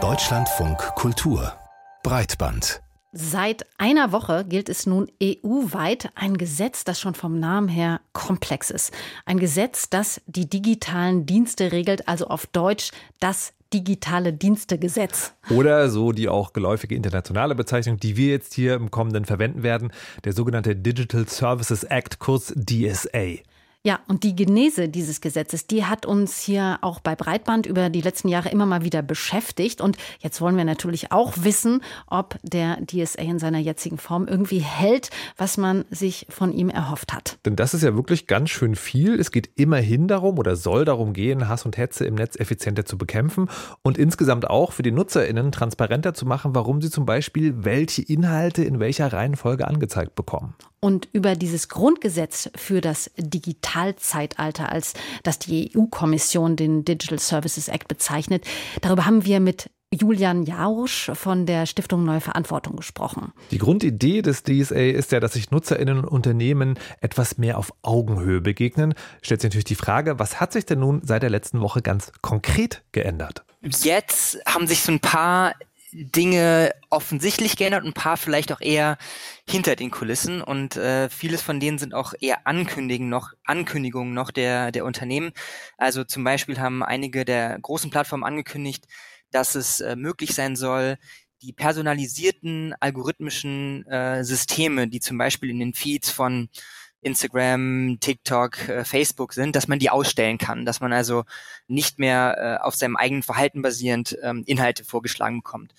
Deutschlandfunk Kultur Breitband Seit einer Woche gilt es nun EU-weit ein Gesetz, das schon vom Namen her komplex ist. Ein Gesetz, das die digitalen Dienste regelt, also auf Deutsch das digitale Dienstegesetz. Oder so die auch geläufige internationale Bezeichnung, die wir jetzt hier im kommenden verwenden werden, der sogenannte Digital Services Act, kurz DSA. Ja, und die Genese dieses Gesetzes, die hat uns hier auch bei Breitband über die letzten Jahre immer mal wieder beschäftigt. Und jetzt wollen wir natürlich auch wissen, ob der DSA in seiner jetzigen Form irgendwie hält, was man sich von ihm erhofft hat. Denn das ist ja wirklich ganz schön viel. Es geht immerhin darum oder soll darum gehen, Hass und Hetze im Netz effizienter zu bekämpfen und insgesamt auch für die NutzerInnen transparenter zu machen, warum sie zum Beispiel welche Inhalte in welcher Reihenfolge angezeigt bekommen. Und über dieses Grundgesetz für das Digitalzeitalter, als das die EU-Kommission den Digital Services Act bezeichnet, darüber haben wir mit Julian Jausch von der Stiftung Neue Verantwortung gesprochen. Die Grundidee des DSA ist ja, dass sich NutzerInnen und Unternehmen etwas mehr auf Augenhöhe begegnen. Stellt sich natürlich die Frage, was hat sich denn nun seit der letzten Woche ganz konkret geändert? Jetzt haben sich so ein paar Dinge offensichtlich geändert und ein paar vielleicht auch eher hinter den Kulissen und äh, vieles von denen sind auch eher Ankündigungen noch, Ankündigungen noch der, der Unternehmen. Also zum Beispiel haben einige der großen Plattformen angekündigt, dass es äh, möglich sein soll, die personalisierten algorithmischen äh, Systeme, die zum Beispiel in den Feeds von Instagram, TikTok, äh, Facebook sind, dass man die ausstellen kann, dass man also nicht mehr äh, auf seinem eigenen Verhalten basierend ähm, Inhalte vorgeschlagen bekommt.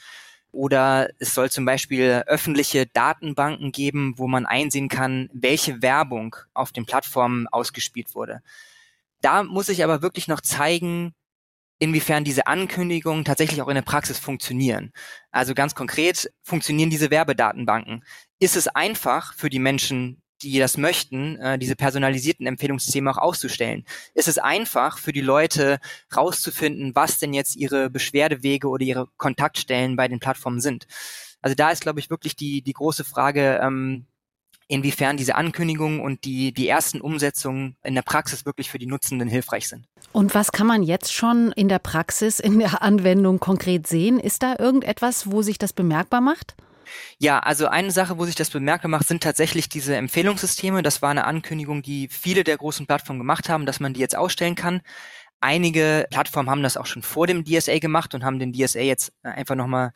Oder es soll zum Beispiel öffentliche Datenbanken geben, wo man einsehen kann, welche Werbung auf den Plattformen ausgespielt wurde. Da muss ich aber wirklich noch zeigen, inwiefern diese Ankündigungen tatsächlich auch in der Praxis funktionieren. Also ganz konkret, funktionieren diese Werbedatenbanken? Ist es einfach für die Menschen, die das möchten, äh, diese personalisierten Empfehlungssysteme auch auszustellen. Es ist einfach für die Leute rauszufinden, was denn jetzt ihre Beschwerdewege oder ihre Kontaktstellen bei den Plattformen sind. Also da ist, glaube ich, wirklich die, die große Frage, ähm, inwiefern diese Ankündigungen und die, die ersten Umsetzungen in der Praxis wirklich für die Nutzenden hilfreich sind. Und was kann man jetzt schon in der Praxis, in der Anwendung konkret sehen? Ist da irgendetwas, wo sich das bemerkbar macht? Ja, also eine Sache, wo sich das bemerkbar macht, sind tatsächlich diese Empfehlungssysteme. Das war eine Ankündigung, die viele der großen Plattformen gemacht haben, dass man die jetzt ausstellen kann. Einige Plattformen haben das auch schon vor dem DSA gemacht und haben den DSA jetzt einfach nochmal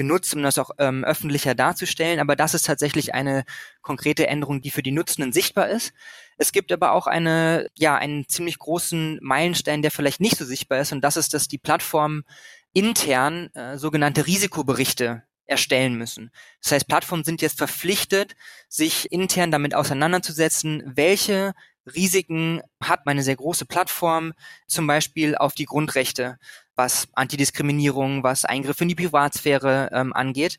genutzt, um das auch ähm, öffentlicher darzustellen. Aber das ist tatsächlich eine konkrete Änderung, die für die Nutzenden sichtbar ist. Es gibt aber auch eine, ja, einen ziemlich großen Meilenstein, der vielleicht nicht so sichtbar ist. Und das ist, dass die Plattformen intern äh, sogenannte Risikoberichte erstellen müssen. Das heißt, Plattformen sind jetzt verpflichtet, sich intern damit auseinanderzusetzen, welche Risiken hat meine sehr große Plattform, zum Beispiel auf die Grundrechte, was Antidiskriminierung, was Eingriffe in die Privatsphäre ähm, angeht.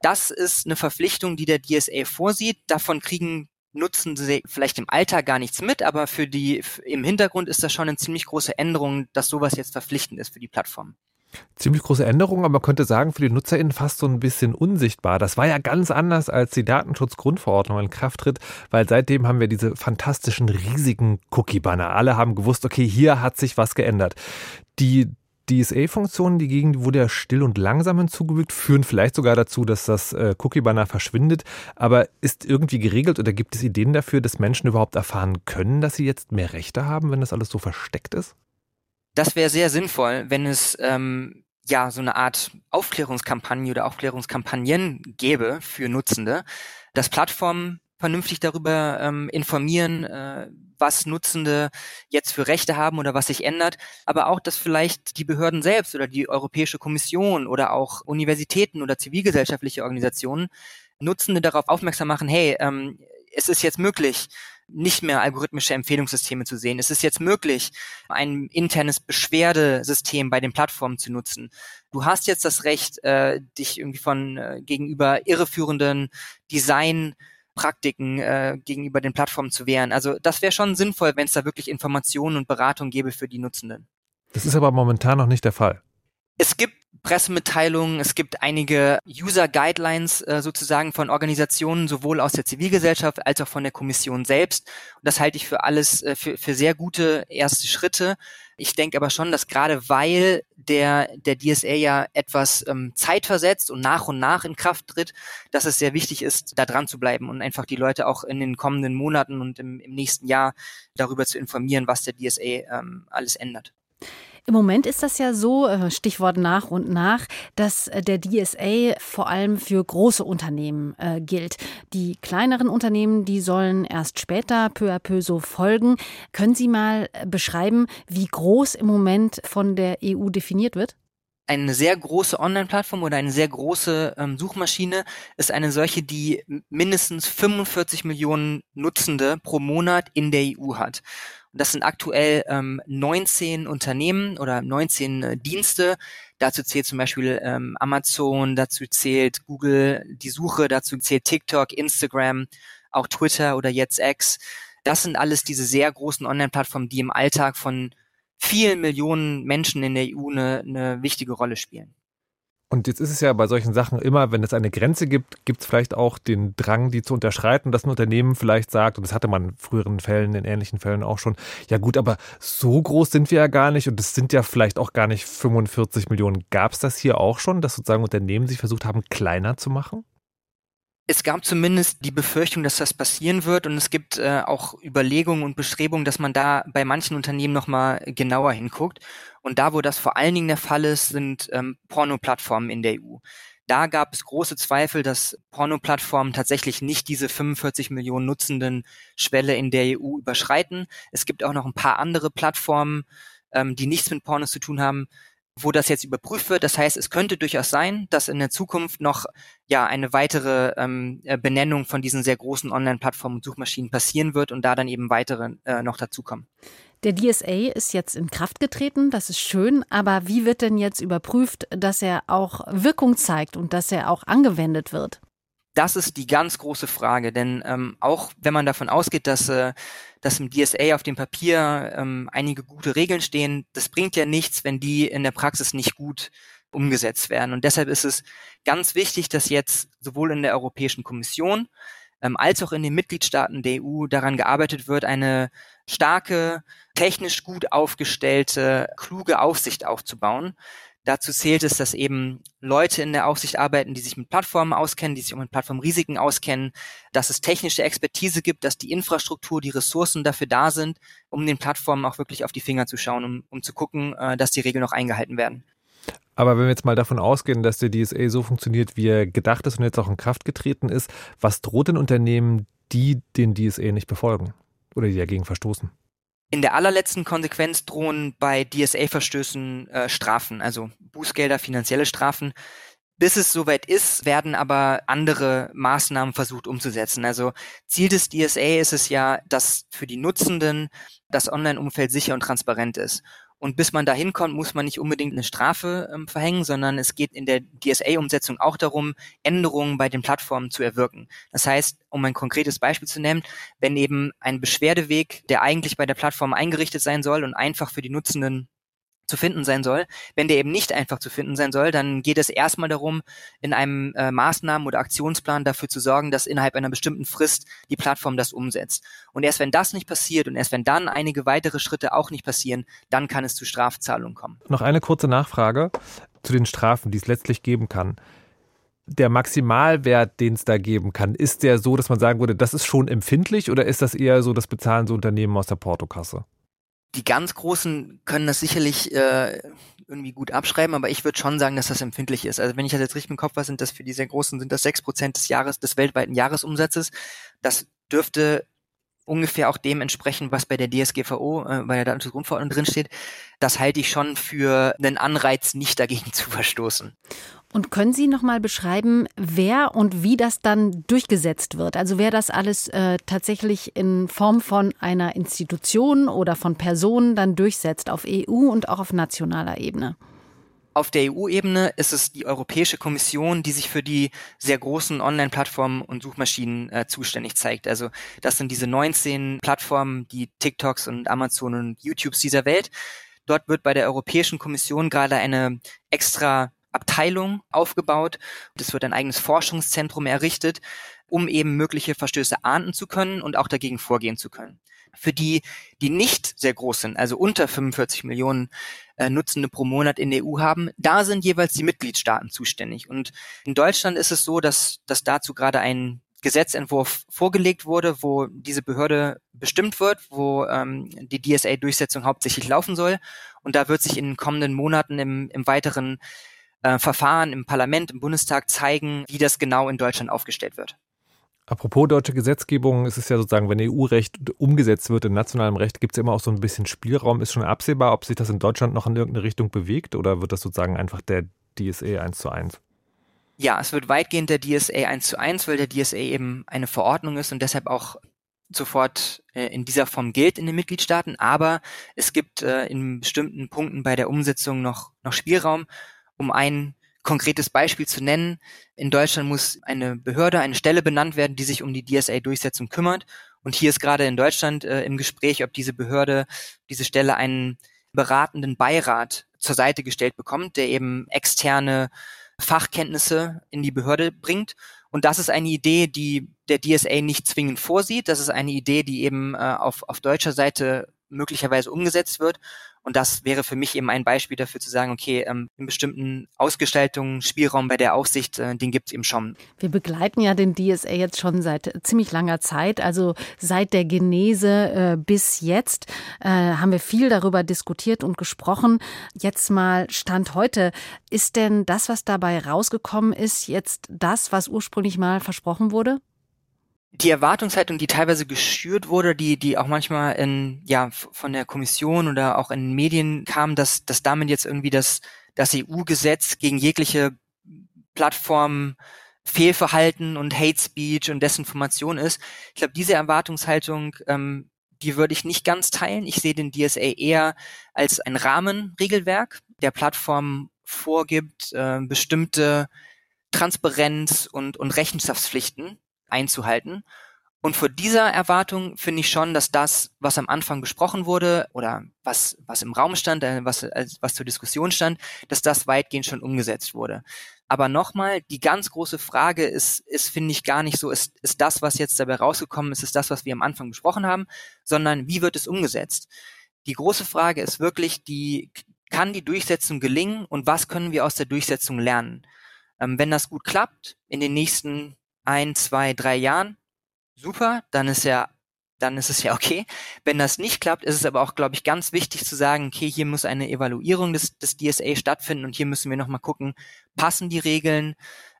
Das ist eine Verpflichtung, die der DSA vorsieht. Davon kriegen nutzen sie vielleicht im Alltag gar nichts mit, aber für die im Hintergrund ist das schon eine ziemlich große Änderung, dass sowas jetzt verpflichtend ist für die Plattform. Ziemlich große Änderung, aber man könnte sagen, für die NutzerInnen fast so ein bisschen unsichtbar. Das war ja ganz anders, als die Datenschutzgrundverordnung in Kraft tritt, weil seitdem haben wir diese fantastischen, riesigen Cookie-Banner. Alle haben gewusst, okay, hier hat sich was geändert. Die DSA-Funktionen, die Gegend wurde ja still und langsam hinzugefügt, führen vielleicht sogar dazu, dass das äh, Cookie-Banner verschwindet. Aber ist irgendwie geregelt oder gibt es Ideen dafür, dass Menschen überhaupt erfahren können, dass sie jetzt mehr Rechte haben, wenn das alles so versteckt ist? Das wäre sehr sinnvoll, wenn es ähm, ja so eine Art Aufklärungskampagne oder Aufklärungskampagnen gäbe für Nutzende, dass Plattformen vernünftig darüber ähm, informieren, äh, was Nutzende jetzt für Rechte haben oder was sich ändert, aber auch, dass vielleicht die Behörden selbst oder die Europäische Kommission oder auch Universitäten oder zivilgesellschaftliche Organisationen Nutzende darauf aufmerksam machen, hey, ähm, es ist jetzt möglich, nicht mehr algorithmische Empfehlungssysteme zu sehen. Es ist jetzt möglich, ein internes Beschwerdesystem bei den Plattformen zu nutzen. Du hast jetzt das Recht, äh, dich irgendwie von äh, gegenüber irreführenden Designpraktiken äh, gegenüber den Plattformen zu wehren. Also das wäre schon sinnvoll, wenn es da wirklich Informationen und Beratung gäbe für die Nutzenden. Das ist aber momentan noch nicht der Fall. Es gibt Pressemitteilungen, es gibt einige User Guidelines äh, sozusagen von Organisationen, sowohl aus der Zivilgesellschaft als auch von der Kommission selbst. Und das halte ich für alles, äh, für, für sehr gute erste Schritte. Ich denke aber schon, dass gerade weil der, der DSA ja etwas ähm, zeitversetzt und nach und nach in Kraft tritt, dass es sehr wichtig ist, da dran zu bleiben und einfach die Leute auch in den kommenden Monaten und im, im nächsten Jahr darüber zu informieren, was der DSA ähm, alles ändert. Im Moment ist das ja so, äh, Stichwort nach und nach, dass äh, der DSA vor allem für große Unternehmen äh, gilt. Die kleineren Unternehmen, die sollen erst später peu à peu so folgen. Können Sie mal äh, beschreiben, wie groß im Moment von der EU definiert wird? eine sehr große Online-Plattform oder eine sehr große ähm, Suchmaschine ist eine solche, die mindestens 45 Millionen Nutzende pro Monat in der EU hat. Das sind aktuell ähm, 19 Unternehmen oder 19 äh, Dienste. Dazu zählt zum Beispiel ähm, Amazon, dazu zählt Google, die Suche, dazu zählt TikTok, Instagram, auch Twitter oder jetzt X. Das sind alles diese sehr großen Online-Plattformen, die im Alltag von vielen Millionen Menschen in der EU eine, eine wichtige Rolle spielen. Und jetzt ist es ja bei solchen Sachen immer, wenn es eine Grenze gibt, gibt es vielleicht auch den Drang, die zu unterschreiten, dass ein Unternehmen vielleicht sagt, und das hatte man in früheren Fällen, in ähnlichen Fällen auch schon, ja gut, aber so groß sind wir ja gar nicht und es sind ja vielleicht auch gar nicht 45 Millionen. Gab es das hier auch schon, dass sozusagen Unternehmen sich versucht haben, kleiner zu machen? Es gab zumindest die Befürchtung, dass das passieren wird und es gibt äh, auch Überlegungen und Bestrebungen, dass man da bei manchen Unternehmen nochmal genauer hinguckt. Und da, wo das vor allen Dingen der Fall ist, sind ähm, Porno-Plattformen in der EU. Da gab es große Zweifel, dass Porno-Plattformen tatsächlich nicht diese 45 Millionen Nutzenden Schwelle in der EU überschreiten. Es gibt auch noch ein paar andere Plattformen, ähm, die nichts mit Pornos zu tun haben, wo das jetzt überprüft wird. Das heißt, es könnte durchaus sein, dass in der Zukunft noch ja eine weitere ähm, äh, Benennung von diesen sehr großen Online-Plattformen und Suchmaschinen passieren wird und da dann eben weitere äh, noch dazukommen. Der DSA ist jetzt in Kraft getreten, das ist schön, aber wie wird denn jetzt überprüft, dass er auch Wirkung zeigt und dass er auch angewendet wird? Das ist die ganz große Frage, denn ähm, auch wenn man davon ausgeht, dass, äh, dass im DSA auf dem Papier ähm, einige gute Regeln stehen, das bringt ja nichts, wenn die in der Praxis nicht gut umgesetzt werden. Und deshalb ist es ganz wichtig, dass jetzt sowohl in der Europäischen Kommission ähm, als auch in den Mitgliedstaaten der EU daran gearbeitet wird, eine starke, technisch gut aufgestellte, kluge Aufsicht aufzubauen, Dazu zählt es, dass eben Leute in der Aufsicht arbeiten, die sich mit Plattformen auskennen, die sich auch mit Plattformrisiken auskennen, dass es technische Expertise gibt, dass die Infrastruktur, die Ressourcen dafür da sind, um den Plattformen auch wirklich auf die Finger zu schauen, um, um zu gucken, äh, dass die Regeln auch eingehalten werden. Aber wenn wir jetzt mal davon ausgehen, dass der DSA so funktioniert, wie er gedacht ist und jetzt auch in Kraft getreten ist, was droht den Unternehmen, die den DSA nicht befolgen oder die dagegen verstoßen? In der allerletzten Konsequenz drohen bei DSA-Verstößen äh, Strafen, also Bußgelder, finanzielle Strafen. Bis es soweit ist, werden aber andere Maßnahmen versucht umzusetzen. Also Ziel des DSA ist es ja, dass für die Nutzenden das Online-Umfeld sicher und transparent ist. Und bis man da hinkommt, muss man nicht unbedingt eine Strafe ähm, verhängen, sondern es geht in der DSA-Umsetzung auch darum, Änderungen bei den Plattformen zu erwirken. Das heißt, um ein konkretes Beispiel zu nennen, wenn eben ein Beschwerdeweg, der eigentlich bei der Plattform eingerichtet sein soll und einfach für die Nutzenden zu finden sein soll. Wenn der eben nicht einfach zu finden sein soll, dann geht es erstmal darum, in einem äh, Maßnahmen- oder Aktionsplan dafür zu sorgen, dass innerhalb einer bestimmten Frist die Plattform das umsetzt. Und erst wenn das nicht passiert und erst wenn dann einige weitere Schritte auch nicht passieren, dann kann es zu Strafzahlungen kommen. Noch eine kurze Nachfrage zu den Strafen, die es letztlich geben kann. Der Maximalwert, den es da geben kann, ist der so, dass man sagen würde, das ist schon empfindlich oder ist das eher so, das bezahlen so Unternehmen aus der Portokasse? Die ganz Großen können das sicherlich äh, irgendwie gut abschreiben, aber ich würde schon sagen, dass das empfindlich ist. Also wenn ich das jetzt richtig im Kopf habe, sind das für die sehr Großen, sind das sechs Prozent des Jahres, des weltweiten Jahresumsatzes. Das dürfte ungefähr auch dem entsprechen, was bei der DSGVO, äh, bei der Datenschutzgrundverordnung drinsteht. Das halte ich schon für einen Anreiz, nicht dagegen zu verstoßen. Und können Sie noch mal beschreiben, wer und wie das dann durchgesetzt wird? Also wer das alles äh, tatsächlich in Form von einer Institution oder von Personen dann durchsetzt auf EU und auch auf nationaler Ebene? Auf der EU-Ebene ist es die Europäische Kommission, die sich für die sehr großen Online-Plattformen und Suchmaschinen äh, zuständig zeigt. Also das sind diese 19 Plattformen, die TikToks und Amazon und YouTubes dieser Welt. Dort wird bei der Europäischen Kommission gerade eine extra Abteilung aufgebaut. Es wird ein eigenes Forschungszentrum errichtet, um eben mögliche Verstöße ahnden zu können und auch dagegen vorgehen zu können. Für die, die nicht sehr groß sind, also unter 45 Millionen äh, Nutzende pro Monat in der EU haben, da sind jeweils die Mitgliedstaaten zuständig. Und in Deutschland ist es so, dass, dass dazu gerade ein Gesetzentwurf vorgelegt wurde, wo diese Behörde bestimmt wird, wo ähm, die DSA-Durchsetzung hauptsächlich laufen soll. Und da wird sich in den kommenden Monaten im, im weiteren äh, Verfahren im Parlament, im Bundestag zeigen, wie das genau in Deutschland aufgestellt wird. Apropos deutsche Gesetzgebung, es ist ja sozusagen, wenn EU-Recht umgesetzt wird in nationalem Recht, gibt es immer auch so ein bisschen Spielraum. Ist schon absehbar, ob sich das in Deutschland noch in irgendeine Richtung bewegt oder wird das sozusagen einfach der DSA 1 zu 1? Ja, es wird weitgehend der DSA 1 zu 1, weil der DSA eben eine Verordnung ist und deshalb auch sofort äh, in dieser Form gilt in den Mitgliedstaaten. Aber es gibt äh, in bestimmten Punkten bei der Umsetzung noch, noch Spielraum, um ein konkretes Beispiel zu nennen. In Deutschland muss eine Behörde, eine Stelle benannt werden, die sich um die DSA-Durchsetzung kümmert. Und hier ist gerade in Deutschland äh, im Gespräch, ob diese Behörde, diese Stelle einen beratenden Beirat zur Seite gestellt bekommt, der eben externe Fachkenntnisse in die Behörde bringt. Und das ist eine Idee, die der DSA nicht zwingend vorsieht. Das ist eine Idee, die eben äh, auf, auf deutscher Seite möglicherweise umgesetzt wird. Und das wäre für mich eben ein Beispiel dafür zu sagen, okay, ähm, in bestimmten Ausgestaltungen, Spielraum bei der Aufsicht, äh, den gibt es eben schon. Wir begleiten ja den DSA jetzt schon seit ziemlich langer Zeit, also seit der Genese äh, bis jetzt äh, haben wir viel darüber diskutiert und gesprochen. Jetzt mal Stand heute. Ist denn das, was dabei rausgekommen ist, jetzt das, was ursprünglich mal versprochen wurde? Die Erwartungshaltung, die teilweise geschürt wurde, die, die auch manchmal in, ja, von der Kommission oder auch in Medien kam, dass, dass damit jetzt irgendwie das, das EU-Gesetz gegen jegliche Plattform Fehlverhalten und Hate Speech und Desinformation ist. Ich glaube, diese Erwartungshaltung, ähm, die würde ich nicht ganz teilen. Ich sehe den DSA eher als ein Rahmenregelwerk, der Plattform vorgibt, äh, bestimmte Transparenz und, und Rechenschaftspflichten einzuhalten. Und vor dieser Erwartung finde ich schon, dass das, was am Anfang besprochen wurde oder was, was im Raum stand, äh, was, was zur Diskussion stand, dass das weitgehend schon umgesetzt wurde. Aber nochmal, die ganz große Frage ist, ist finde ich gar nicht so, ist, ist das, was jetzt dabei rausgekommen ist, ist das, was wir am Anfang besprochen haben, sondern wie wird es umgesetzt? Die große Frage ist wirklich, die, kann die Durchsetzung gelingen und was können wir aus der Durchsetzung lernen? Ähm, wenn das gut klappt, in den nächsten ein, zwei, drei Jahren, super, dann ist ja, dann ist es ja okay. Wenn das nicht klappt, ist es aber auch, glaube ich, ganz wichtig zu sagen, okay, hier muss eine Evaluierung des, des DSA stattfinden und hier müssen wir nochmal gucken, passen die Regeln,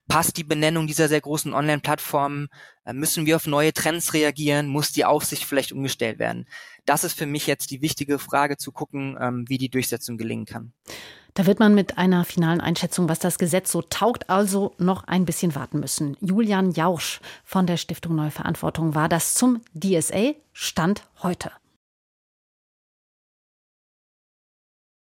passt die Benennung dieser sehr großen Online-Plattformen, äh, müssen wir auf neue Trends reagieren, muss die Aufsicht vielleicht umgestellt werden. Das ist für mich jetzt die wichtige Frage zu gucken, ähm, wie die Durchsetzung gelingen kann. Da wird man mit einer finalen Einschätzung, was das Gesetz so taugt, also noch ein bisschen warten müssen. Julian Jausch von der Stiftung Neue Verantwortung war das zum DSA Stand heute.